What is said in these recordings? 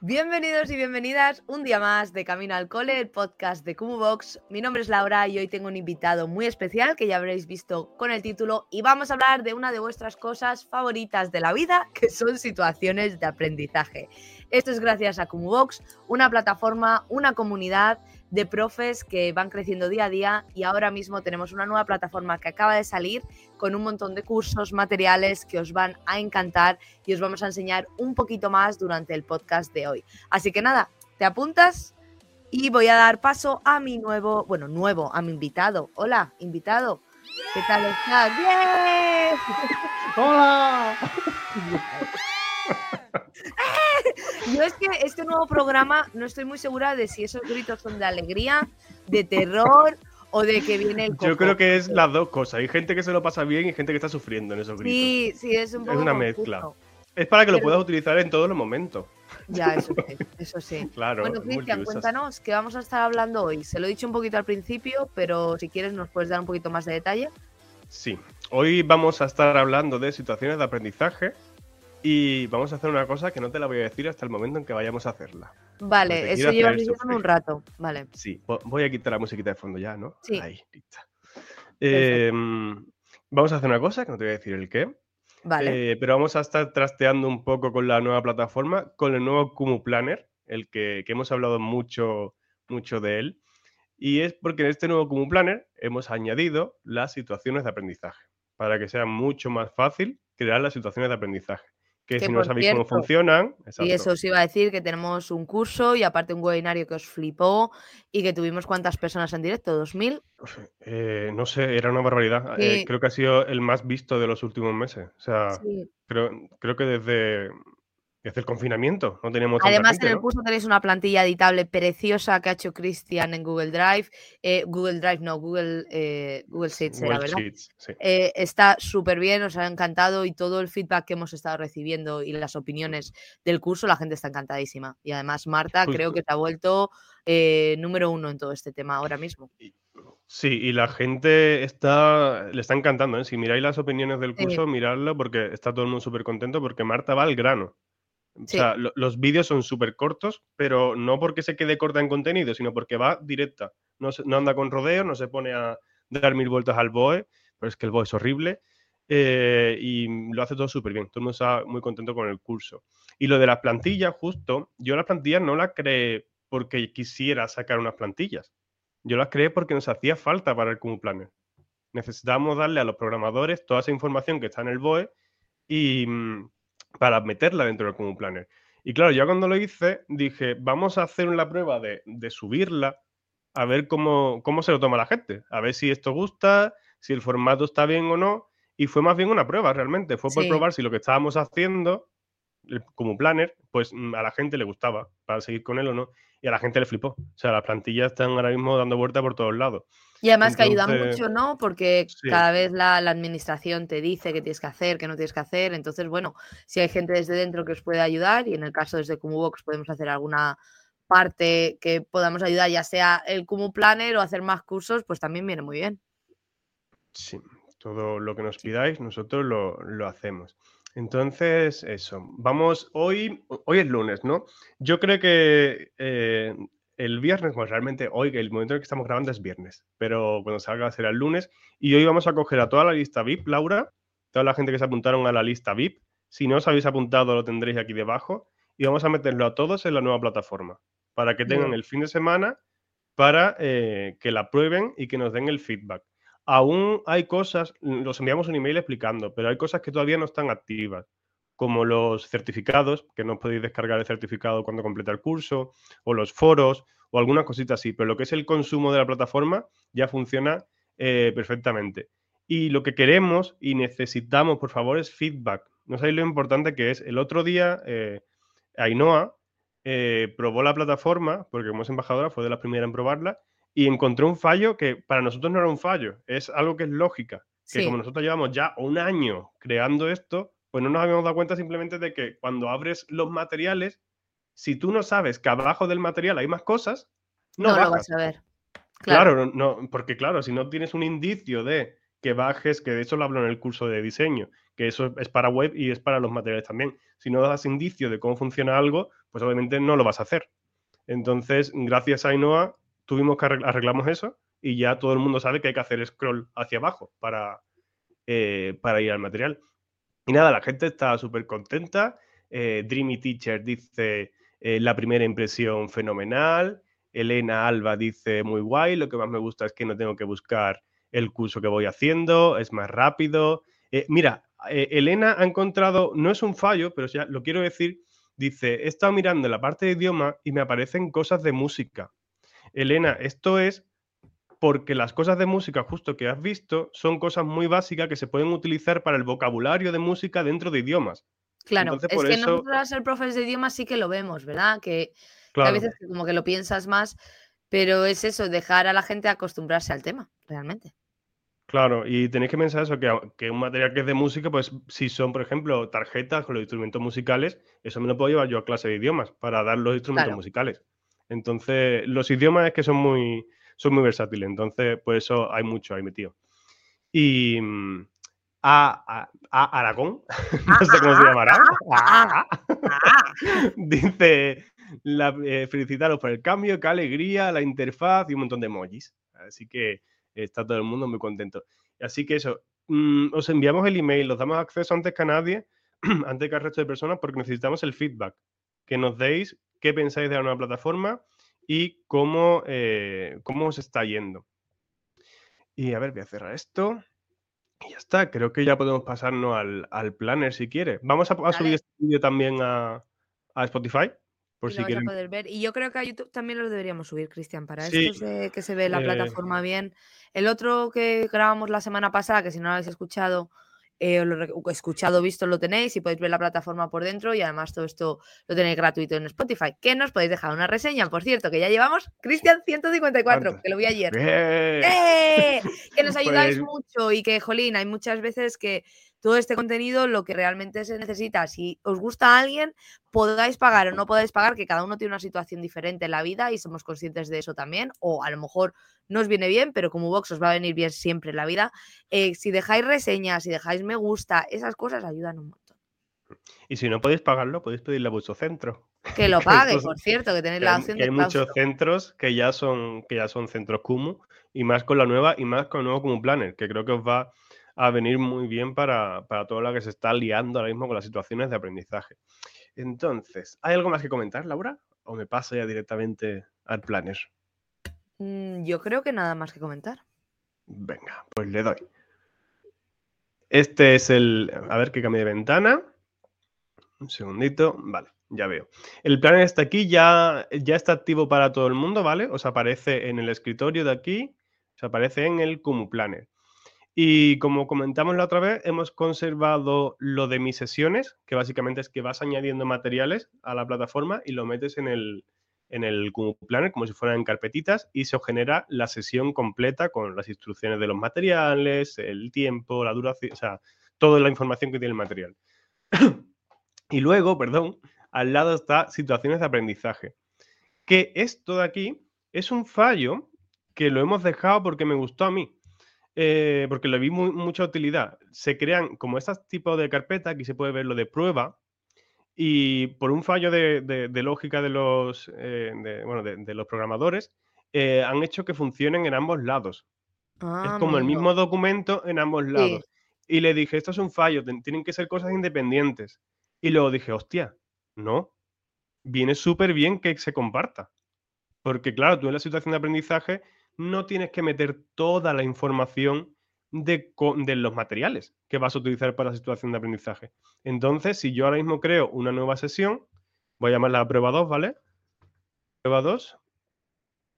Bienvenidos y bienvenidas un día más de Camino al Cole, el podcast de Box. Mi nombre es Laura y hoy tengo un invitado muy especial que ya habréis visto con el título y vamos a hablar de una de vuestras cosas favoritas de la vida, que son situaciones de aprendizaje. Esto es gracias a Box, una plataforma, una comunidad de profes que van creciendo día a día y ahora mismo tenemos una nueva plataforma que acaba de salir con un montón de cursos, materiales que os van a encantar y os vamos a enseñar un poquito más durante el podcast de hoy. Así que nada, te apuntas y voy a dar paso a mi nuevo, bueno, nuevo, a mi invitado. Hola, invitado. ¿Qué tal estás? ¡Bien! ¡Hola! Yo es que este nuevo programa no estoy muy segura de si esos gritos son de alegría, de terror o de que viene el Yo creo que es las dos cosas. Hay gente que se lo pasa bien y gente que está sufriendo en esos gritos. Sí, sí, es un poco Es una mezcla. Es para que lo puedas utilizar en todos los momentos. Ya, eso sí, eso sí. claro. Bueno, Cristian, cuéntanos qué vamos a estar hablando hoy. Se lo he dicho un poquito al principio, pero si quieres nos puedes dar un poquito más de detalle. Sí, hoy vamos a estar hablando de situaciones de aprendizaje y vamos a hacer una cosa que no te la voy a decir hasta el momento en que vayamos a hacerla. Vale, eso lleva un rato. Vale. Sí, voy a quitar la musiquita de fondo ya, ¿no? Sí. Ahí, lista. Em, vamos a hacer una cosa que no te voy a decir el qué. Vale. Eh, pero vamos a estar trasteando un poco con la nueva plataforma, con el nuevo Kumu Planner, el que, hemos hablado mucho, mucho de él. Y es porque en este nuevo Kumu Planner hemos añadido las situaciones de aprendizaje para que sea mucho más fácil crear las situaciones de aprendizaje que, si no sabéis cómo funcionan. Y eso os iba a decir que tenemos un curso y aparte un webinario que os flipó y que tuvimos cuántas personas en directo, ¿2000? Eh, no sé, era una barbaridad. Eh, creo que ha sido el más visto de los últimos meses. O sea, creo, creo que desde desde el confinamiento no tenemos Además, en el curso tenéis una plantilla editable preciosa que ha hecho Cristian en Google Drive. Eh, Google Drive, no, Google, eh, Google Sheets, ¿verdad? Eh, está súper bien, os ha encantado y todo el feedback que hemos estado recibiendo y las opiniones del curso, la gente está encantadísima. Y además, Marta, creo que te ha vuelto número uno en todo este tema ahora mismo. Sí, y la gente está, le está encantando. Si miráis las opiniones del curso, miradlo porque está todo el mundo súper contento porque Marta va al grano. O sea, los vídeos son súper cortos, pero no porque se quede corta en contenido, sino porque va directa. No, no anda con rodeos, no se pone a dar mil vueltas al BOE, pero es que el BOE es horrible. Eh, y lo hace todo súper bien. Todo el mundo está muy contento con el curso. Y lo de las plantillas, justo, yo las plantillas no las creé porque quisiera sacar unas plantillas. Yo las creé porque nos hacía falta para el Planner. Necesitábamos darle a los programadores toda esa información que está en el BOE y, mm, para meterla dentro del Common Planner. Y claro, ya cuando lo hice, dije, vamos a hacer una prueba de, subirla, a ver cómo, cómo se lo toma la gente, a ver si esto gusta, si el formato está bien o no. Y fue más bien una prueba realmente, fue por probar si lo que estábamos haciendo como planner, pues mm, a la gente le gustaba para seguir con él o no. Y a la gente le flipó. O sea, las plantillas están ahora mismo dando vuelta por todos lados. Y además que ayuda mucho, ¿no? Porque cada vez la, administración te dice qué tienes que hacer, qué no tienes que hacer. Entonces, bueno, si hay gente desde dentro que os puede ayudar y en el caso desde Cumubox podemos hacer alguna parte que podamos ayudar, ya sea el Kumu Planner o hacer más cursos, pues también viene muy bien. Sí, todo lo que nos pidáis, nosotros lo, hacemos. Entonces, eso. Vamos, hoy, hoy es lunes, ¿no? Yo creo que eh, el viernes, pues realmente hoy, el momento en que estamos grabando es viernes, pero cuando salga será el lunes. Y hoy vamos a coger a toda la lista VIP, Laura, toda la gente que se apuntaron a la lista VIP. Si no os habéis apuntado, lo tendréis aquí debajo. Y vamos a meterlo a todos en la nueva plataforma, para que tengan el fin de semana para eh, que la prueben y que nos den el feedback. Aún hay cosas, los enviamos un email explicando, pero hay cosas que todavía no están activas como los certificados, que no podéis descargar el certificado cuando completa el curso, o los foros, o algunas cositas así, pero lo que es el consumo de la plataforma ya funciona eh, perfectamente. Y lo que queremos y necesitamos, por favor, es feedback. No sabéis lo importante que es. El otro día, eh, Ainhoa eh, probó la plataforma, porque como es embajadora, fue de las primeras en probarla, y encontró un fallo que para nosotros no era un fallo, es algo que es lógica. Que como nosotros llevamos ya un año creando esto, pues no nos habíamos dado cuenta simplemente de que cuando abres los materiales, si tú no sabes que abajo del material hay más cosas, no, lo vas a ver. Claro, no, porque claro, si no tienes un indicio de que bajes, que de eso lo hablo en el curso de diseño, que eso es para web y es para los materiales también. Si no das indicio de cómo funciona algo, pues obviamente no lo vas a hacer. Entonces, gracias a Ainhoa, tuvimos que arreglamos eso y ya todo el mundo sabe que hay que hacer scroll hacia abajo para, eh, para ir al material. Y nada, la gente está súper contenta. Eh, Dreamy Teacher dice eh, la primera impresión fenomenal. Elena Alba dice muy guay. Lo que más me gusta es que no tengo que buscar el curso que voy haciendo, es más rápido. mira, Elena ha encontrado, no es un fallo, pero ya lo quiero decir, dice, he estado mirando la parte de idioma y me aparecen cosas de música. Elena, esto es porque las cosas de música justo que has visto son cosas muy básicas que se pueden utilizar para el vocabulario de música dentro de idiomas. Claro, es que nosotros al ser profes de idiomas sí que lo vemos, ¿verdad? Que, a veces como que lo piensas más, pero es eso, dejar a la gente acostumbrarse al tema, realmente. Claro, y tenéis que pensar eso, que, que, un material que es de música, pues si son, por ejemplo, tarjetas con los instrumentos musicales, eso me lo puedo llevar yo a clase de idiomas para dar los instrumentos musicales. Entonces, los idiomas es que son muy, son muy versátiles. Entonces, pues eso hay mucho ahí metido. Y mm, a, Aragón, no sé cómo se llamará, dice la, eh, felicitaros por el cambio, qué alegría, la interfaz y un montón de emojis. Así que está todo el mundo muy contento. Así que eso, mm, os enviamos el email, os damos acceso antes que a nadie, antes que al resto de personas, porque necesitamos el feedback, que nos deis qué pensáis de la nueva plataforma y cómo, eh, cómo os está yendo. Y a ver, voy a cerrar esto. Y ya está, creo que ya podemos pasarnos al, planner si quiere. Vamos a, subir este vídeo también a, Spotify. Por si quieren. poder ver. Y yo creo que a YouTube también lo deberíamos subir, Cristian, para esto de que se ve la eh, plataforma bien. El otro que grabamos la semana pasada, que si no lo habéis escuchado, eh, lo escuchado, visto, lo tenéis y podéis ver la plataforma por dentro y además todo esto lo tenéis gratuito en Spotify. Que nos podéis dejar una reseña, por cierto, que ya llevamos Cristian 154, que lo vi ayer. ¡Eh! Que nos ayudáis pues mucho y que, jolín, hay muchas veces que todo este contenido lo que realmente se necesita. Si os gusta a alguien, podáis pagar o no podáis pagar, que cada uno tiene una situación diferente en la vida y somos conscientes de eso también. O a lo mejor no os viene bien, pero como Vox os va a venir bien siempre en la vida. Eh, si dejáis reseñas, si dejáis me gusta, esas cosas ayudan un montón. Y si no podéis pagarlo, podéis pedirle a vuestro centro. Que lo pague, por cierto, que tenéis la opción de Hay muchos centros que ya son que ya son centros Kumu y más con la nueva y más con el nuevo Kumu Planner, que creo que os va a venir muy bien para, todo lo que se está liando ahora mismo con las situaciones de aprendizaje. Entonces, ¿hay algo más que comentar, Laura? ¿O me paso ya directamente al planner? Mm, yo creo que nada más que comentar. Venga, pues le doy. Este es el. A ver que cambie de ventana. Un segundito. Vale, ya veo. El planner está aquí, ya, ya está activo para todo el mundo, ¿vale? Os aparece en el escritorio de aquí, os aparece en el Kumu Planner. Y como comentamos la otra vez, hemos conservado lo de mis sesiones, que básicamente es que vas añadiendo materiales a la plataforma y lo metes en el, en el Planner como si fueran carpetitas y se genera la sesión completa con las instrucciones de los materiales, el tiempo, la duración, o sea, toda la información que tiene el material. y luego, perdón, al lado está situaciones de aprendizaje. Que esto de aquí es un fallo que lo hemos dejado porque me gustó a mí. Eh, porque le vi mucha utilidad. Se crean como este tipo de carpeta, aquí se puede ver lo de prueba, y por un fallo de, lógica de los, eh, de, los programadores, eh, han hecho que funcionen en ambos lados. es ah, como el mismo documento en ambos lados. Y le dije, esto es un fallo, tienen que ser cosas independientes. Y luego dije, hostia, no, viene súper bien que se comparta. Porque claro, tú en la situación de aprendizaje no tienes que meter toda la información de, los materiales que vas a utilizar para la situación de aprendizaje. Entonces, si yo ahora mismo creo una nueva sesión, voy a llamarla prueba 2, ¿vale? Prueba 2,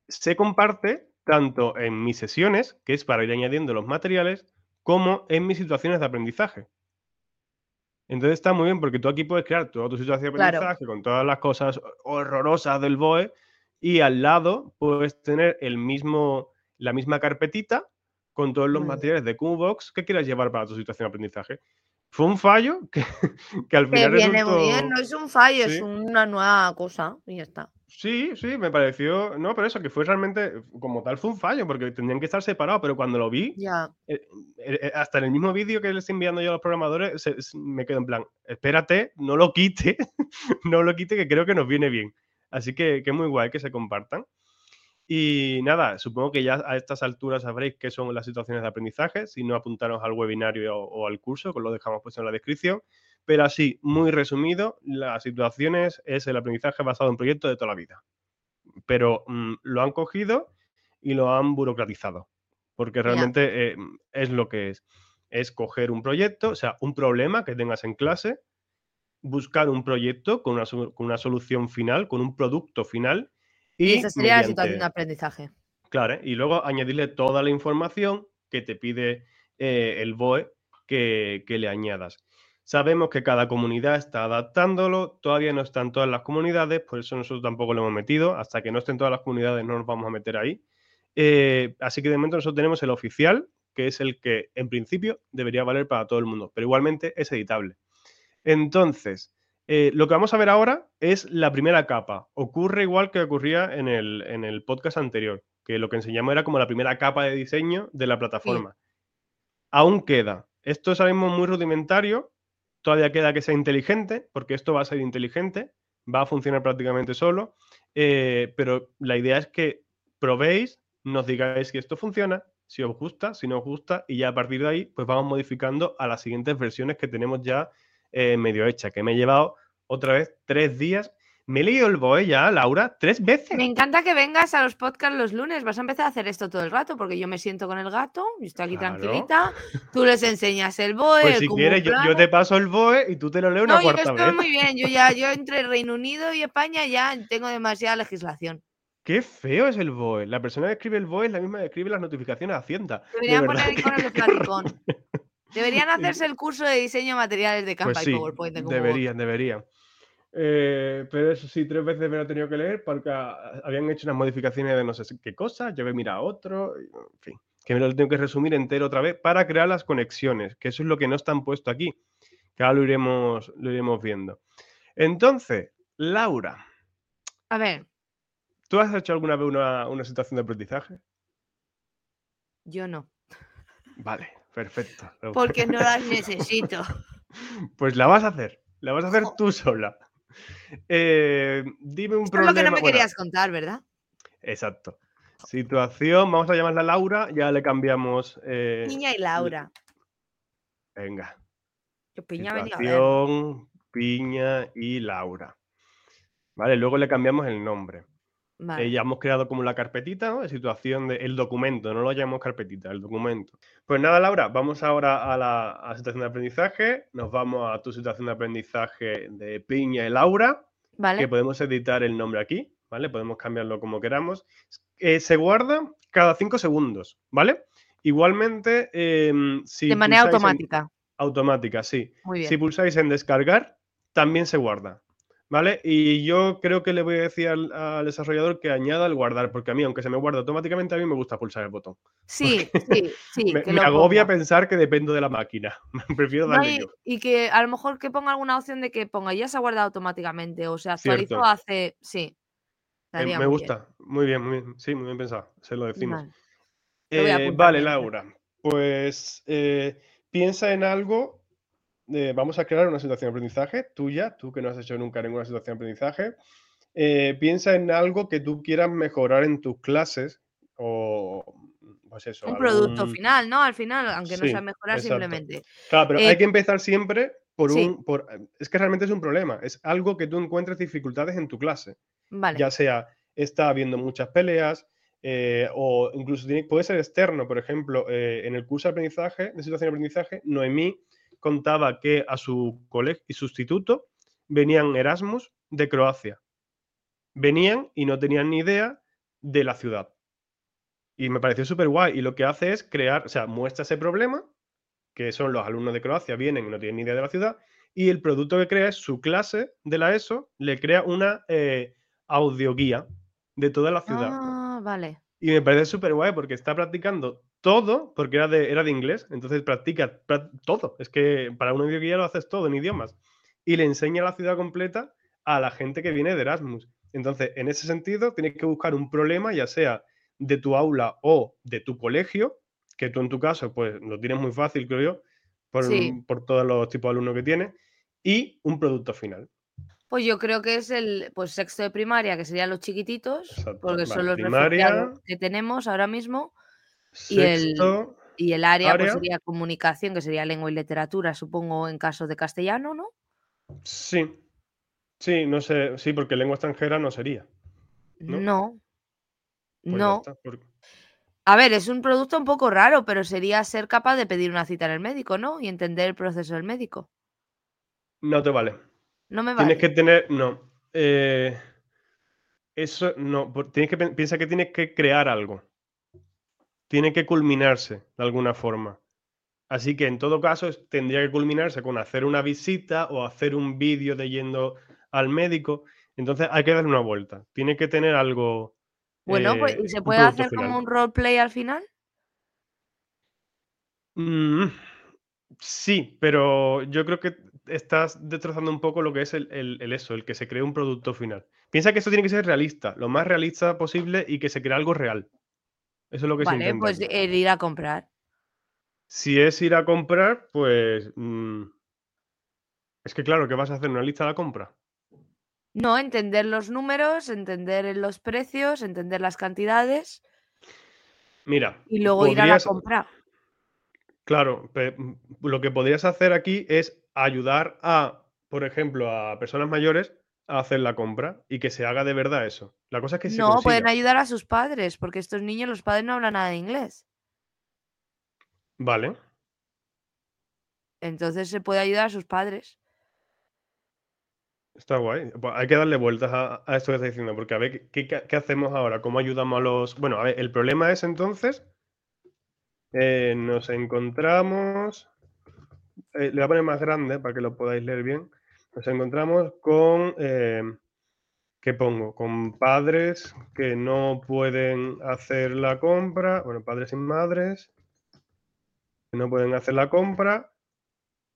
se comparte tanto en mis sesiones, que es para ir añadiendo los materiales, como en mis situaciones de aprendizaje. Entonces está muy bien porque tú aquí puedes crear toda tu situación de aprendizaje con todas las cosas horrorosas del BOE y al lado puedes tener el mismo, la misma carpetita con todos los materiales de Qbox que quieras llevar para tu situación de aprendizaje. Fue un fallo que, al final. viene muy bien, no es un fallo, es una nueva cosa y ya está. Sí, sí, me pareció. No, pero eso, que fue realmente. Como tal, fue un fallo, porque tendrían que estar separados, pero cuando lo vi, Ya. eh, eh, eh, hasta en el mismo vídeo que les estoy enviando yo a los programadores, se- se- me quedo en plan, espérate, no lo quite, no lo quite, que creo que nos viene bien. Así que, que muy guay que se compartan. Y nada, supongo que ya a estas alturas sabréis qué son las situaciones de aprendizaje. Si no, apuntaros al webinario o, o al curso, que os lo dejamos puesto en la descripción. Pero así, muy resumido, las situaciones es el aprendizaje basado en proyectos de toda la vida. Pero mm, lo han cogido y lo han burocratizado. Porque realmente eh, es lo que es. Es coger un proyecto, o sea, un problema que tengas en clase, buscar un proyecto con una, con una solución final, con un producto final. Y, Y, esa sería la situación de mediante- aprendizaje. Claro, y luego añadirle toda la información que te pide eh, el BOE que, que le añadas. Sabemos que cada comunidad está adaptándolo, todavía no están todas las comunidades, por eso nosotros tampoco lo hemos metido, hasta que no estén todas las comunidades no nos vamos a meter ahí. Eh, así que de momento nosotros tenemos el oficial, que es el que en principio debería valer para todo el mundo, pero igualmente es editable. Entonces, eh, lo que vamos a ver ahora es la primera capa. Ocurre igual que ocurría en el, en el podcast anterior, que lo que enseñamos era como la primera capa de diseño de la plataforma. Aún queda. Esto es ahora mismo muy rudimentario. Todavía queda que sea inteligente, porque esto va a ser inteligente, va a funcionar prácticamente solo. eh, pero la idea es que probéis, nos digáis si esto funciona, si os gusta, si no os gusta, y ya a partir de ahí, pues vamos modificando a las siguientes versiones que tenemos ya eh, medio hecha, que me he llevado otra vez tres días. Me he leído el BOE ya, Laura, tres veces. Me encanta que vengas a los podcasts los lunes. Vas a empezar a hacer esto todo el rato porque yo me siento con el gato, yo estoy aquí Claro. tranquilita. Tú les enseñas el BOE. Pues el si quieres, yo, te paso el BOE y tú te lo lees una No, yo cuarta estoy vez. muy bien. Yo ya, yo entre Reino Unido y España ya tengo demasiada legislación. Qué feo es el BOE. La persona que escribe el BOE es la misma que escribe las notificaciones a Hacienda. De Deberían poner que- iconos Deberían hacerse el curso de diseño de materiales de Canva Pues y sí, PowerPoint. de deberían, deberían. Eh, pero eso sí, tres veces me lo he tenido que leer porque ah, habían hecho unas modificaciones de no sé qué cosas, yo he mirado otro, y, en fin, que me lo tengo que resumir entero otra vez para crear las conexiones, que eso es lo que no están puesto aquí, que ahora lo iremos, lo iremos viendo. Entonces, Laura, A ver, ¿tú has hecho alguna vez una, una situación de aprendizaje? yo no. Vale, perfecto. Porque no las necesito. Pues la vas a hacer, la vas a hacer tú sola. Eh, dime un Esto es lo que no problema. me bueno, querías contar, ¿verdad? Exacto. Situación, vamos a llamarla Laura, ya le cambiamos. eh, Piña y Laura. venga. Yo Piña venía a ver. Situación, Piña y Laura. Vale, luego le cambiamos el nombre. Vale. Eh, ya hemos creado como la carpetita, ¿no? De situación de el documento, no lo llamamos carpetita, el documento. Pues nada, Laura, vamos ahora a la, a situación de aprendizaje. Nos vamos a tu situación de aprendizaje de Piña y Laura. Vale. que podemos editar el nombre aquí, ¿vale? Podemos cambiarlo como queramos. Eh, se guarda cada cinco segundos, ¿vale? Igualmente, em, si de manera en- automática. automática, sí. Muy bien. Si pulsáis en descargar, también se guarda, ¿vale? Y yo creo que le voy a decir al, al desarrollador que añada el guardar, porque a mí, aunque se me guarda automáticamente, a mí me gusta pulsar el botón. Sí, sí, sí. me que me lo agobia ponga. pensar que dependo de la máquina. Prefiero No, darle y, yo. y que a lo mejor que ponga alguna opción de que ponga ya se ha guardado automáticamente o se actualizó Cierto. hace. Sí. Eh, me muy bien. gusta. Muy bien, muy bien. Sí, muy bien pensado. Se lo decimos. Vale. Eh, vale. Laura. Pues eh, piensa en algo. Eh, vamos a crear una situación de aprendizaje tuya, tú que no has hecho nunca ninguna situación de aprendizaje. Eh, piensa en algo que tú quieras mejorar en tus clases o pues eso. Un producto final, ¿no? Al final, aunque no Sí, sea mejorar exacto. simplemente. Claro, pero Eh, hay que empezar siempre por sí. un. Por, es que realmente es un problema. Es algo que tú encuentres dificultades en tu clase. Vale. ya sea está habiendo muchas peleas eh, o incluso tiene- puede ser externo. Por ejemplo, eh, en el curso de aprendizaje, de situación de aprendizaje, Noemí contaba que a su colegio y sustituto venían Erasmus de Croacia. Venían y no tenían ni idea de la ciudad. Y me pareció súper guay. Y lo que hace es crear, o sea, muestra ese problema, que son los alumnos de Croacia, vienen y no tienen ni idea de la ciudad, y el producto que crea es su clase de la ESO, le crea una eh, audioguía de toda la ciudad. Ah, vale. Y me parece súper guay porque está practicando todo, porque era de, era de inglés, entonces practica prac- todo. Es que para una audioguía lo haces todo en idiomas. Y le enseña la ciudad completa a la gente que viene de Erasmus. Entonces, en ese sentido, tienes que buscar un problema, ya sea de tu aula o de tu colegio, que tú en tu caso, pues lo tienes muy fácil, creo yo, por, por todos los tipos de alumnos que tienes, y un producto final. Pues yo creo que es el pues sexto de primaria, que serían los chiquititos, porque son los primaria, que tenemos ahora mismo. Y el, y el área, pues sería comunicación, que sería lengua y literatura, supongo, en caso de castellano, ¿no? Sí. Sí, no sé, sí, porque lengua extranjera no sería. No. No. Pues A ver, es un producto un poco raro, pero sería ser capaz de pedir una cita en el médico, ¿no? Y entender el proceso del médico. No te vale. No me vale. Tienes que tener, no. Eh, eso no, tienes que piensa que tienes que crear algo. Tiene que culminarse de alguna forma. Así que en todo caso tendría que culminarse con hacer una visita o hacer un vídeo de yendo al médico. Entonces hay que darle una vuelta. Tiene que tener algo. Bueno, pues, ¿y eh, se puede hacer como un roleplay al final? Mm, sí, pero yo creo que estás destrozando un poco lo que es el, eso, el que se cree un producto final. Piensa que eso tiene que ser realista, lo más realista posible y que se crea algo real. Eso es lo que se intenta. pues ir a comprar. Si es ir a comprar, pues. Mm, es que claro, ¿qué vas a hacer? ¿Una lista de la compra? No, entender los números, entender los precios, entender las cantidades. Mira. Y luego ir a la compra. Claro, mm, lo que podrías hacer aquí es ayudar a, por ejemplo, a personas mayores a hacer la compra y que se haga de verdad eso. La cosa es que No, pueden ayudar a sus padres, porque estos niños, los padres no hablan nada de inglés. Vale. Entonces se puede ayudar a sus padres. Está guay. Pues hay que darle vueltas a, esto que estás diciendo, porque a ver, ¿qué, hacemos ahora? ¿Cómo ayudamos a los...? Bueno, a ver, el problema es entonces, eh, nos encontramos, eh, le voy a poner más grande para que lo podáis leer bien, nos encontramos con, eh, ¿qué pongo? Con padres que no pueden hacer la compra, bueno, padres y madres, que no pueden hacer la compra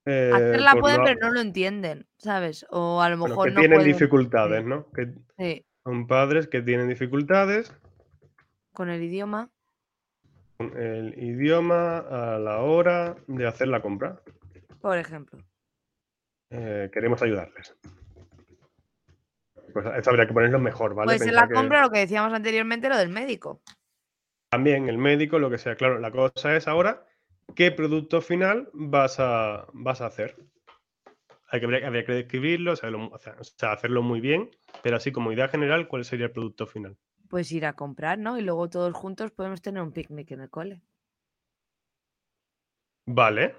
Hacerla eh, pueden, pero no lo entienden, ¿sabes? O a lo mejor que tienen dificultades, ¿no? Que Son padres que tienen dificultades. Con el idioma. Con el idioma a la hora de hacer la compra. Por ejemplo. Eh, queremos ayudarles. Pues esto habría que ponerlo mejor, ¿vale? Pues en la compra lo que decíamos anteriormente, lo del médico. También el médico, lo que sea. Claro, la cosa es ahora qué producto final vas a, vas a hacer. Hay que, habría que describirlo, o sea, hacerlo muy bien, pero así como idea general, ¿cuál sería el producto final? Pues ir a comprar, ¿no? Y luego todos juntos podemos tener un picnic en el cole. Vale.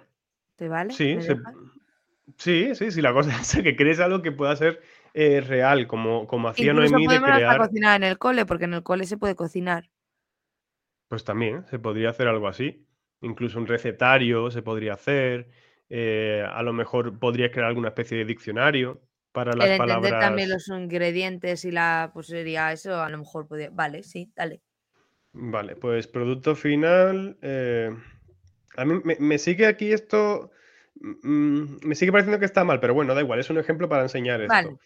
¿Te vale? Sí, sí, sí, sí, la cosa es que crees algo que pueda ser eh, real, como, como hacía Noemí de crear... cocinar en el cole, porque en el cole se puede cocinar. Pues también, se podría hacer algo así incluso un recetario se podría hacer, eh, a lo mejor podrías crear alguna especie de diccionario para las El entender también los ingredientes y la, pues sería eso, a lo mejor podría, vale, sí, dale. Vale, pues producto final, eh, a mí me, sigue aquí esto, mm, me sigue pareciendo que está mal, pero bueno, da igual, es un ejemplo para enseñar esto.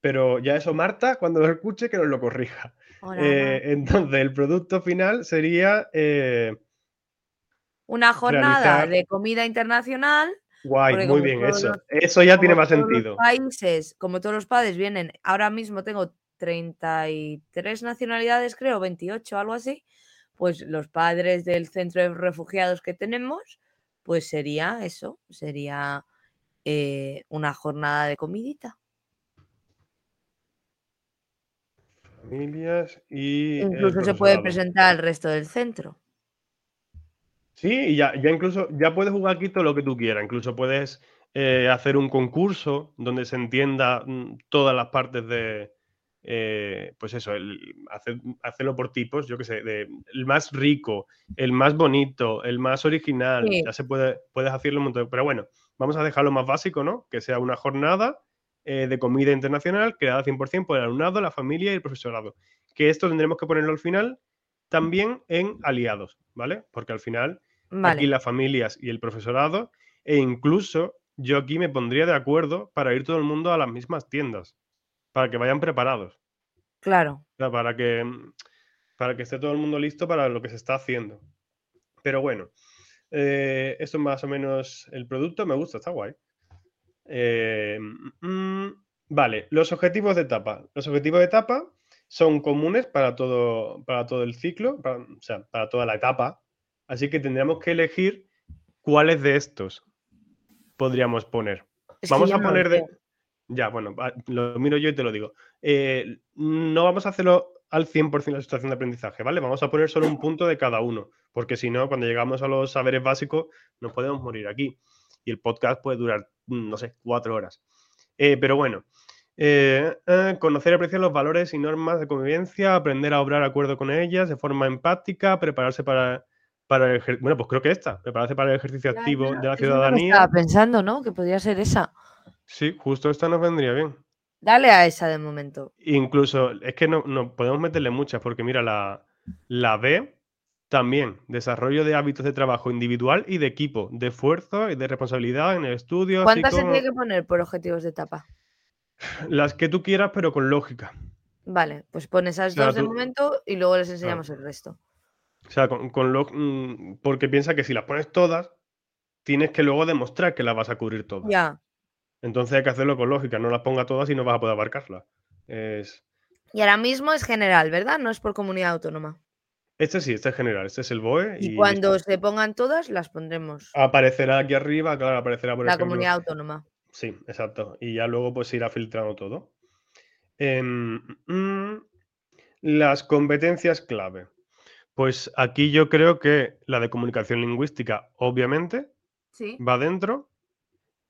Pero ya eso, Marta, cuando lo escuche, que nos lo corrija. Eh, entonces, el producto final sería una jornada de comida internacional. Guay, muy bien, eso. eso ya tiene más sentido. países, como todos los padres, vienen. Ahora mismo tengo 33 nacionalidades, creo, 28, algo así. Pues los padres del centro de refugiados que tenemos, pues sería eso, sería eh, una jornada de comidita. Familias y. Incluso se puede presentar al resto del centro. Sí, y ya, ya incluso ya puedes jugar aquí todo lo que tú quieras. Incluso puedes eh, hacer un concurso donde se entienda mm, todas las partes de. Eh, pues eso, hacerlo por tipos, yo qué sé, de, el más rico, el más bonito, el más original. Ya se puede, puedes hacerlo un montón. Pero bueno, vamos a dejarlo más básico, ¿no? Que sea una jornada eh, de comida internacional creada 100% por el alumnado, la familia y el profesorado. Que esto tendremos que ponerlo al final también en aliados, ¿vale? Porque al final aquí las familias y el profesorado, e incluso yo aquí me pondría de acuerdo para ir todo el mundo a las mismas tiendas. Para que vayan preparados. Claro. para que, para que esté todo el mundo listo para lo que se está haciendo. Pero bueno, eh, esto es más o menos el producto. Me gusta, está guay. Eh, mm, vale, los objetivos de etapa. Los objetivos de etapa son comunes para todo, para todo el ciclo, o sea, para toda la etapa. Así que tendríamos que elegir cuáles de estos podríamos poner. vamos a poner de... Ya, bueno, lo miro yo y te lo digo. Eh, no vamos a hacerlo al 100% la situación de aprendizaje, ¿vale? Vamos a poner solo un punto de cada uno, porque si no, cuando llegamos a los saberes básicos, nos podemos morir aquí. Y el podcast puede durar, mm, no sé, cuatro horas. Eh, pero bueno, eh, conocer y apreciar los valores y normas de convivencia, aprender a obrar de acuerdo con ellas de forma empática, prepararse para, para el Bueno, pues creo que esta, prepararse para el ejercicio activo de la ciudadanía. Estaba pensando, ¿no? Que podría ser esa. Sí, justo esta nos vendría bien. Dale a esa de momento. Incluso, es que no, podemos meterle muchas, porque mira, la, la B también, desarrollo de hábitos de trabajo individual y de equipo, de esfuerzo y de responsabilidad en el estudio. ¿Cuántas se tiene que poner por objetivos de etapa? Las que tú quieras, pero con lógica. Vale, pues pon esas dos de momento y luego les enseñamos el resto. O sea, con, con lo, mm, porque piensa que si las pones todas, tienes que luego demostrar que las vas a cubrir todas. Ya. Entonces hay que hacerlo con lógica, no las ponga todas y no vas a poder abarcarlas. Es... Y ahora mismo es general, ¿verdad? No es por comunidad autónoma. Este sí, este es general, este es el BOE. Y, cuando se pongan todas, las pondremos. Aparecerá aquí arriba, claro, aparecerá por La comunidad autónoma. Sí, exacto. Y ya luego pues irá filtrando todo. Em, mm, las competencias clave. Pues aquí yo creo que la de comunicación lingüística, obviamente, sí. va dentro.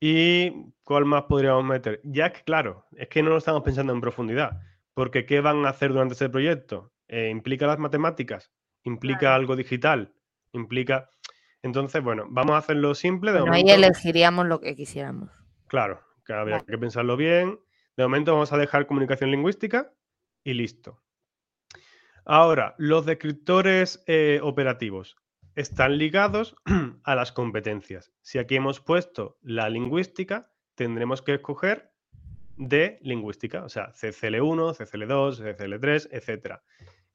¿Y cuál más podríamos meter? Ya que, claro, es que no lo estamos pensando en profundidad, porque ¿qué van a hacer durante ese proyecto? Eh, ¿Implica las matemáticas? ¿Implica algo digital? ¿Implica...? Entonces, bueno, vamos a hacerlo simple. De ahí elegiríamos lo que quisiéramos. Claro, que habría que pensarlo bien. De momento vamos a dejar comunicación lingüística y listo. Ahora, los descriptores eh, operativos están ligados a las competencias. Si aquí hemos puesto la lingüística, tendremos que escoger de lingüística, o sea, CCL1, CCL2, CCL3, etcétera,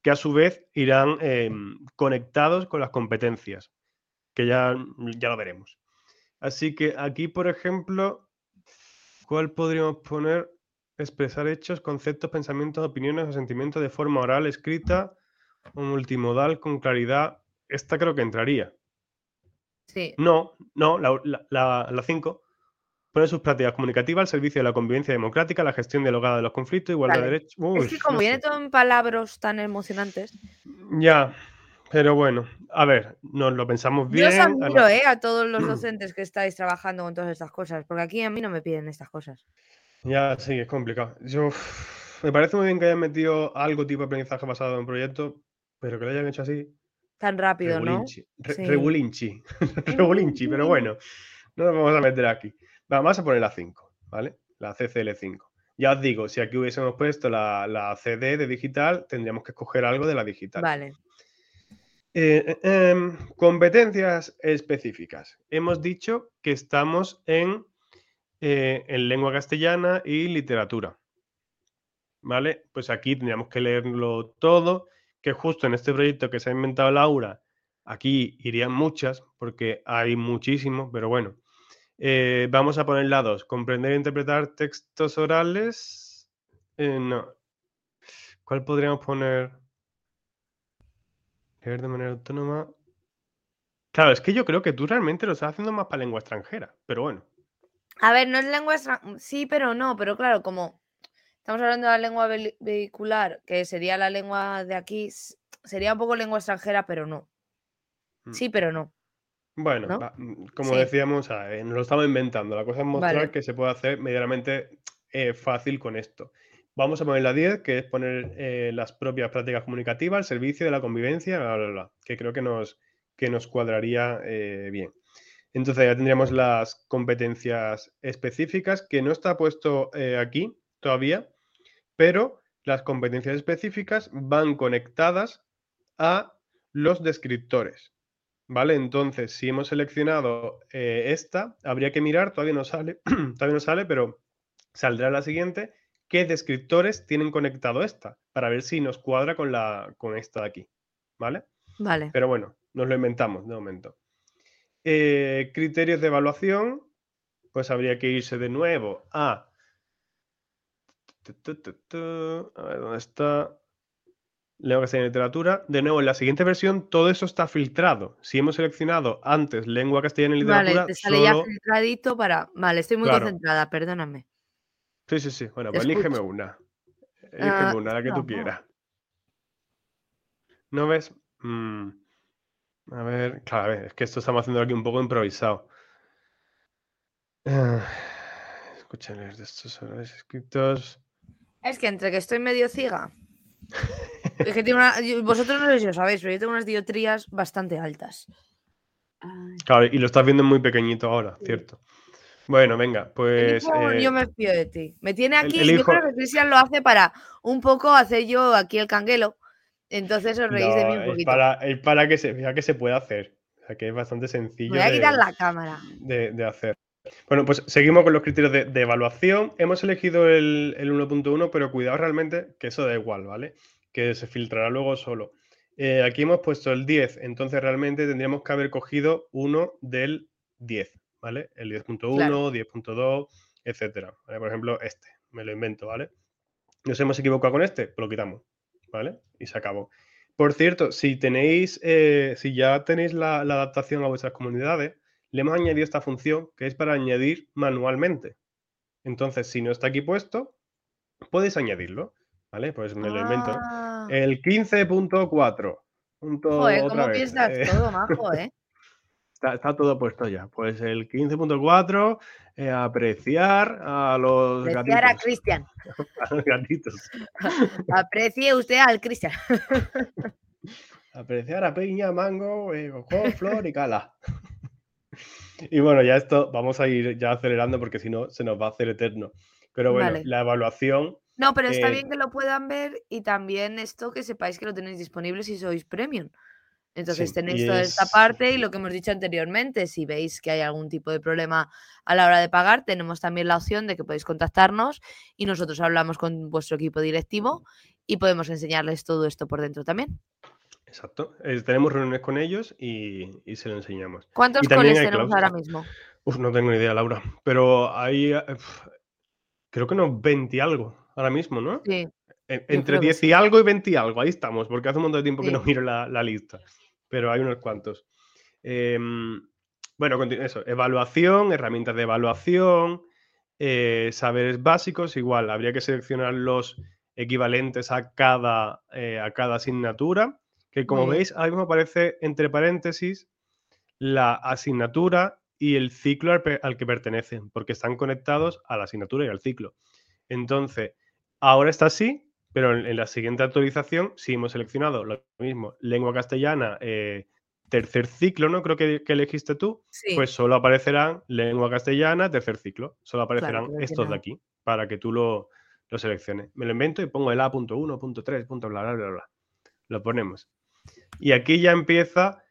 que a su vez irán em, conectados con las competencias, que ya, ya lo veremos. Así que aquí, por ejemplo, ¿cuál podríamos poner? Expresar hechos, conceptos, pensamientos, opiniones o sentimientos de forma oral, escrita o multimodal con claridad esta creo que entraría. Sí. No, no, la 5 pone sus prácticas comunicativas al servicio de la convivencia democrática, la gestión dialogada de los conflictos, igualdad de derechos. es que como viene todo en palabras tan emocionantes. Ya, pero bueno, a ver, nos lo pensamos bien. Yo os admiro, eh, a todos los docentes que estáis trabajando con todas estas cosas, porque aquí a mí no me piden estas cosas. Ya, sí, es complicado. Yo me parece muy bien que hayan metido algo tipo aprendizaje basado en proyectos, pero que lo hayan hecho así. Tan rápido, ¿no? Regulinchi. Regulinchi, pero bueno, no nos vamos a meter aquí. Vamos a poner la 5, ¿vale? La CCL5. Ya os digo, si aquí hubiésemos puesto la, CD de digital, tendríamos que escoger algo de la digital. Vale. Eh, eh, em, competencias específicas. Hemos dicho que estamos en, eh, en lengua castellana y literatura. ¿Vale? Pues aquí tendríamos que leerlo todo que justo en este proyecto que se ha inventado Laura, aquí irían muchas, porque hay muchísimos, pero bueno. Eh, vamos a poner la 2, comprender e interpretar textos orales. Eh, no. ¿Cuál podríamos poner? Leer de manera autónoma. Claro, es que yo creo que tú realmente lo estás haciendo más para lengua extranjera, pero bueno. A ver, no es lengua extranjera. Sí, pero no, pero claro, como Estamos hablando de la lengua vehicular, que sería la lengua de aquí, sería un poco lengua extranjera, pero no. Mm. Sí, pero no. Bueno, mm, como decíamos, eh, nos lo estamos inventando. La cosa es mostrar que se puede hacer medianamente eh, fácil con esto. Vamos a poner la 10, que es poner eh, las propias prácticas comunicativas al servicio de la convivencia, bla, bla, bla, que creo que nos, que nos cuadraría bien. Entonces ya tendríamos las competencias específicas, que no está puesto aquí, todavía, pero las competencias específicas van conectadas a los descriptores. ¿Vale? Entonces, si hemos seleccionado eh, esta, habría que mirar, todavía no sale, todavía no sale, pero saldrá la siguiente, qué descriptores tienen conectado esta, para ver si nos cuadra con, la, con esta de aquí, ¿vale? Vale. Pero bueno, nos lo inventamos de momento. Eh, criterios de evaluación, pues habría que irse de nuevo a... A ver, ¿dónde está? Lengua castellana y literatura. De nuevo, en la siguiente versión todo eso está filtrado. Si hemos seleccionado antes lengua castellana y literatura. Vale, te sale ya filtradito para. Vale, estoy muy concentrada, perdóname. Sí, sí, sí. Bueno, pues elígeme una. Elígeme ah, una, la que tú quieras. ¿No ves? Mm, a ver, claro, a ver, es que esto estamos haciendo aquí un poco improvisado. Uh, de estos escritos. Es que entre que estoy medio ciega. es que una, vosotros no sé si lo sabéis, pero yo tengo unas diotrías bastante altas. Claro, y lo estás viendo muy pequeñito ahora, cierto. Bueno, venga, pues. yo eh, me fío de ti. Me tiene aquí. yo creo que Cristian lo hace para un poco hacer yo aquí el canguelo. Entonces os reís de mí un poquito. Es para, que se vea que se puede hacer. O sea, que es bastante sencillo. Voy a quitar la cámara. De, hacer. Bueno, pues seguimos con los criterios de, evaluación. Hemos elegido el, 1.1, pero cuidado realmente que eso da igual, ¿vale? Que se filtrará luego solo. Eh, aquí hemos puesto el 10, entonces realmente tendríamos que haber cogido uno del 10, ¿vale? El 10.1, 10.2, etcétera. Por ejemplo, este, me lo invento, ¿vale? Nos hemos equivocado con este, pues lo quitamos. ¿vale? Y se acabó. Por cierto, si tenéis, eh, si ya tenéis la, adaptación a vuestras comunidades, le hemos añadido esta función que es para añadir manualmente. Entonces, si no está aquí puesto, podéis añadirlo, ¿vale? Pues invento. Ah. El 15.4. Joder, ¿cómo piensas eh. todo, majo, eh? Está, todo puesto ya. Pues el 15.4, eh, apreciar a los apreciar a Cristian. a los gatitos. Aprecie usted al Cristian. apreciar a piña, mango, eh, flor y cala. Y bueno, ya esto vamos a ir ya acelerando porque si no se nos va a hacer eterno. Pero bueno, la evaluación. No, pero está bien que lo puedan ver y también esto que sepáis que lo tenéis disponible si sois premium. Entonces tenéis toda esta parte y lo que hemos dicho anteriormente, si veis que hay algún tipo de problema a la hora de pagar, tenemos también la opción de que podéis contactarnos y nosotros hablamos con vuestro equipo directivo y podemos enseñarles todo esto por dentro también. Exacto. Eh, tenemos reuniones con ellos y, se lo enseñamos. ¿Cuántos coles tenemos ahora mismo? Uf, no tengo ni idea, Laura. Pero hay, eh, creo que unos 20 y algo ahora mismo, ¿no? Sí. entre 10 y algo y 20 y algo, ahí estamos, porque hace un montón de tiempo que no miro la, la lista pero hay unos cuantos. Em, bueno, eso, evaluación, herramientas de evaluación, eh, saberes básicos, igual, habría que seleccionar los equivalentes a cada, eh, a cada asignatura, que como veis, ahí mismo aparece entre paréntesis la asignatura y el ciclo al, que pertenecen, porque están conectados a la asignatura y al ciclo. Entonces, ahora está así, pero en, la siguiente actualización, si hemos seleccionado lo mismo, lengua castellana, eh, tercer ciclo, ¿no? Creo que, elegiste tú, pues solo aparecerán lengua castellana, tercer ciclo. Solo aparecerán estos de aquí para que tú lo, lo, selecciones. Me lo invento y pongo el A.1, punto 3, punto bla, bla, bla, bla. Lo ponemos. Y aquí ya empieza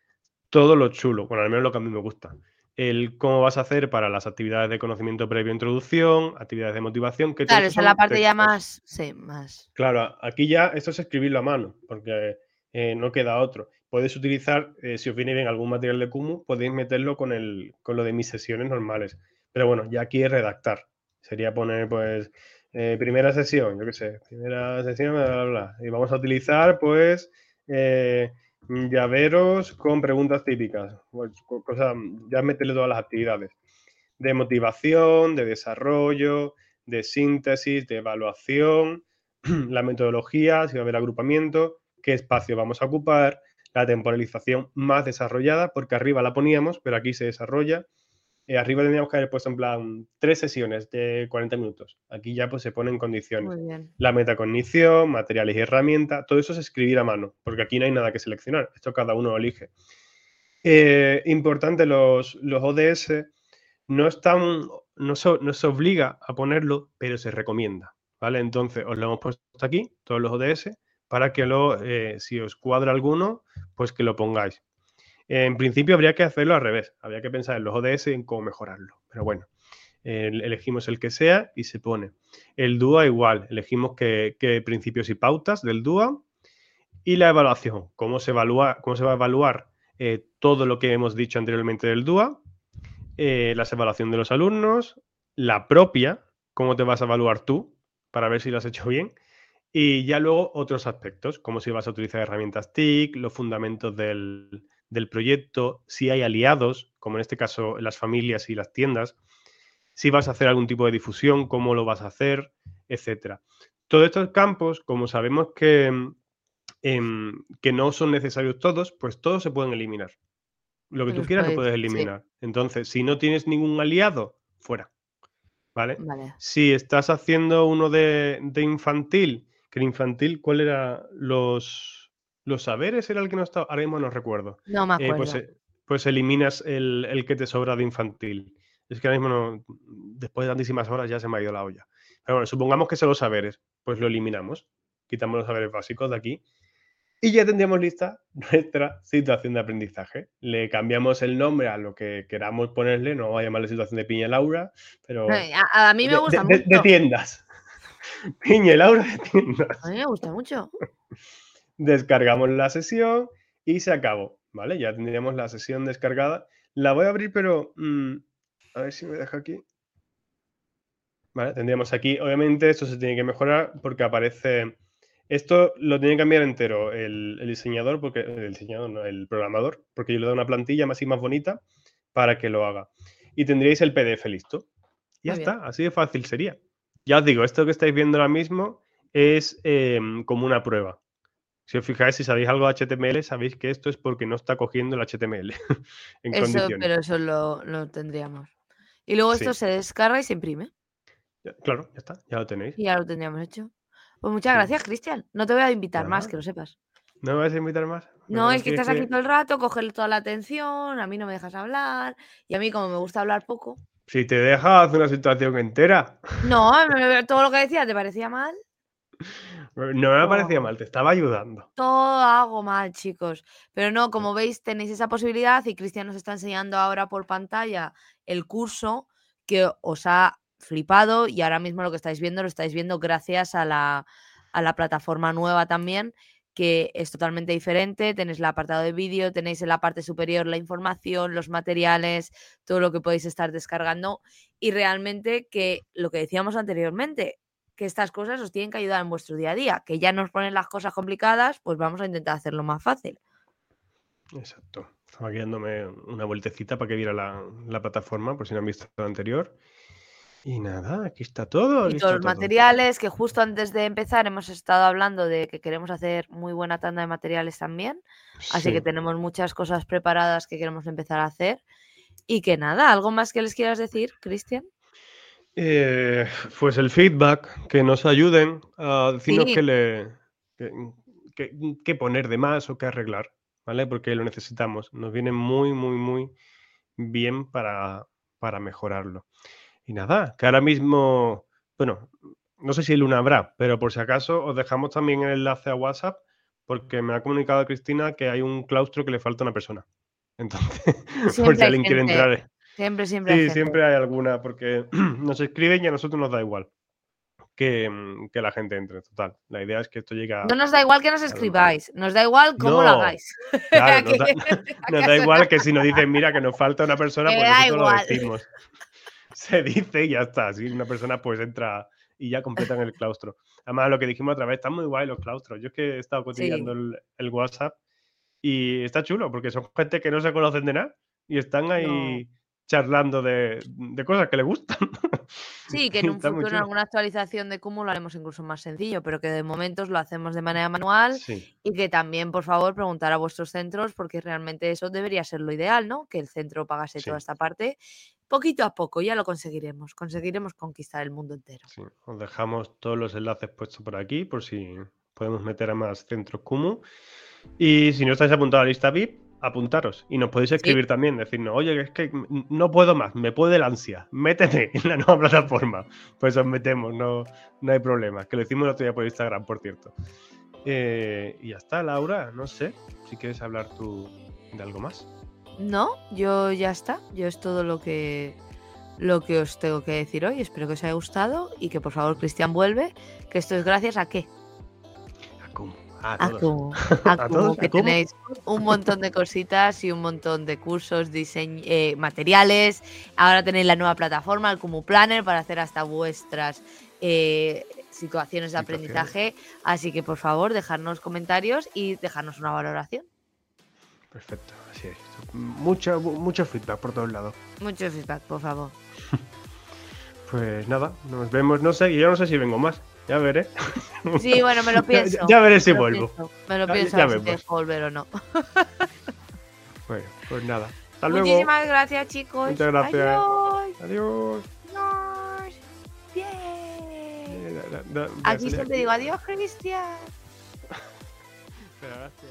todo lo chulo, bueno, al menos lo que a mí me gusta el cómo vas a hacer para las actividades de conocimiento previo introducción, actividades de motivación. Que claro, esa es la parte ya más, sí, más. Claro, aquí ya esto es escribirlo a mano, porque eh, no queda otro. Puedes utilizar, eh, si os viene bien algún material de Kumu, podéis meterlo con, el, con lo de mis sesiones normales. Pero bueno, ya aquí es redactar. Sería poner, pues, eh, primera sesión, yo qué sé, primera sesión, bla, bla, bla. Y vamos a utilizar, pues, llaveros con preguntas típicas, pues, cosa, ya meterle todas las actividades. De motivación, de desarrollo, de síntesis, de evaluación, la metodología, si va a haber agrupamiento, qué espacio vamos a ocupar, la temporalización más desarrollada, porque arriba la poníamos, pero aquí se desarrolla, eh, arriba tendríamos que haber puesto en plan tres sesiones de 40 minutos. Aquí ya pues se pone en condiciones. La metacognición, materiales y herramientas, todo eso es escribir a mano, porque aquí no hay nada que seleccionar. Esto cada uno elige. Eh, importante, los, los ODS no están, no, se obliga a ponerlo, pero se recomienda. ¿Vale? Entonces, os lo hemos puesto aquí, todos los ODS, para que lo, eh, si os cuadra alguno, pues que lo pongáis. En principio habría que hacerlo al revés, habría que pensar en los ODS y en cómo mejorarlo. Pero bueno, elegimos el que sea y se pone. El DUA igual, elegimos qué, principios y pautas del DUA y la evaluación, cómo se, evalúa, cómo se va a evaluar eh, todo lo que hemos dicho anteriormente del DUA, eh, la evaluación de los alumnos, la propia, cómo te vas a evaluar tú para ver si lo has hecho bien. Y ya luego otros aspectos, como si vas a utilizar herramientas TIC, los fundamentos del, del proyecto, si hay aliados, como en este caso las familias y las tiendas, si vas a hacer algún tipo de difusión, cómo lo vas a hacer, etcétera. Todos estos campos, como sabemos que, em, que no son necesarios todos, pues todos se pueden eliminar. Lo que tú quieras lo puedes eliminar. Entonces, si no tienes ningún aliado, fuera. ¿Vale? Si estás haciendo uno de, infantil, que en infantil, ¿cuál era los, los saberes? Era el que no estaba, ahora mismo no recuerdo. No me eh, pues, acuerdo. pues, eliminas el, el, que te sobra de infantil. Es que ahora mismo, no, después de tantísimas horas, ya se me ha ido la olla. Pero bueno, supongamos que son los saberes, pues lo eliminamos. Quitamos los saberes básicos de aquí. Y ya tendríamos lista nuestra situación de aprendizaje. Le cambiamos el nombre a lo que queramos ponerle, no voy a llamarle situación de Piña Laura, pero. A, mí me gusta mucho. De, tiendas. Piña Laura de tiendas. A mí me gusta mucho. Descargamos la sesión y se acabó. ¿Vale? Ya tendríamos la sesión descargada. La voy a abrir, pero mm, a ver si me deja aquí. Vale, tendríamos aquí, obviamente esto se tiene que mejorar porque aparece, esto lo tiene que cambiar entero el, diseñador, porque el diseñador, no, el programador, porque yo le doy una plantilla más y más bonita para que lo haga. Y tendríais el PDF listo. Ya está, así de fácil sería. Ya os digo, esto que estáis viendo ahora mismo es em, como una prueba. Si os fijáis, si sabéis algo de HTML, sabéis que esto es porque no está cogiendo el HTML en eso, Pero eso lo, lo tendríamos. Y luego esto se descarga y se imprime. claro, ya está, ya lo tenéis. Y ya lo tendríamos hecho. Pues muchas gracias, Cristian. No te voy a invitar más, que lo sepas. ¿No me vas a invitar más? No, es que estás aquí todo el rato, coges toda la atención, a mí no me dejas hablar, y a mí como me gusta hablar poco. Si te dejas una situación entera. No, todo lo que decías te parecía mal. No me parecía mal, te estaba ayudando. Todo hago mal, chicos. Pero no, como veis, tenéis esa posibilidad y Cristian nos está enseñando ahora por pantalla el curso que os ha flipado y ahora mismo lo que estáis viendo lo estáis viendo gracias a la, a la plataforma nueva también que es totalmente diferente. Tenéis el apartado de vídeo, tenéis en la parte superior la información, los materiales, todo lo que podéis estar descargando y realmente que lo que decíamos anteriormente, que estas cosas os tienen que ayudar en vuestro día a día, que ya nos ponen las cosas complicadas, pues vamos a intentar hacerlo más fácil. Exacto. Estaba guiándome una vueltecita para que viera la, plataforma, por si no han visto lo anterior. Y nada, aquí está todo. Y todos los materiales, que justo antes de empezar hemos estado hablando de que queremos hacer muy buena tanda de materiales también. Así que tenemos muchas cosas preparadas que queremos empezar a hacer. Y que nada, ¿algo más que les quieras decir, Cristian? Eh, pues el feedback, que nos ayuden a decirnos qué le que, poner de más o qué arreglar, ¿vale? Porque lo necesitamos. Nos viene muy, muy, muy bien para, para mejorarlo. Y nada, que ahora mismo, bueno, no sé si el Luna habrá, pero por si acaso os dejamos también el enlace a WhatsApp porque me ha comunicado Cristina que hay un claustro que le falta a una persona. Entonces, por si alguien quiere entrar. Siempre, siempre. Sí, siempre hay alguna, porque nos escriben y a nosotros nos da igual que, mm, que, la gente entre, total. La idea es que esto llegue a... No nos da igual que nos escribáis, nos da igual cómo lo hagáis. Claro, nos, da, igual que si nos dicen, mira, que nos falta una persona, pues nosotros lo decimos. Se dice y ya está. Así una persona pues entra y ya completan el claustro. Además, lo que dijimos otra vez, están muy guay los claustros. Yo es que he estado cotillando el, WhatsApp y está chulo porque son gente que no se conocen de nada y están ahí charlando de, cosas que le gustan. Sí, que en un futuro en alguna actualización de cómo lo haremos incluso más sencillo, pero que de momentos lo hacemos de manera manual y que también, por favor, preguntar a vuestros centros porque realmente eso debería ser lo ideal, ¿no? Que el centro pagase toda esta parte. Poquito a poco ya lo conseguiremos, conseguiremos conquistar el mundo entero. Sí, os dejamos todos los enlaces puestos por aquí por si podemos meter a más centros Kumu. Y si no estáis apuntados a la lista VIP, apuntaros. Y nos podéis escribir también, decirnos, oye, es que no puedo más, me puede la ansia, métete en la nueva plataforma. Pues os metemos, no, no hay problema. Que lo hicimos el otro día por Instagram, por cierto. Eh, y ya está, Laura, no sé si quieres hablar tú de algo más. No, yo ya está. Yo es todo lo que lo que os tengo que decir hoy. Espero que os haya gustado y que por favor Cristian vuelve, que esto es gracias a qué? A Kumu. A A todos. Kumu, ¿A a Kumu, todos? ¿A que tenéis un montón de cositas y un montón de cursos, diseño, eh, materiales. Ahora tenéis la nueva plataforma, el Kumu Planner, para hacer hasta vuestras eh, situaciones de aprendizaje. Así que por favor, dejadnos comentarios y dejadnos una valoración. Perfecto, así es. Mucho, mucho feedback por todos lados. Mucho feedback, por favor. Pues nada, nos vemos, no sé, yo no sé si vengo más. Ya veré. Sí, bueno, me lo pienso. Ya, ya veré si me vuelvo. pienso, Me lo Ya- pienso ya a ver si volver o no. Bueno, pues nada. Hasta luego. Muchísimas gracias, chicos. Muchas gracias. Adiós. Adiós. Adiós. Bien. Da- da- da- Aquí siempre digo adiós, Cristian. Aquí.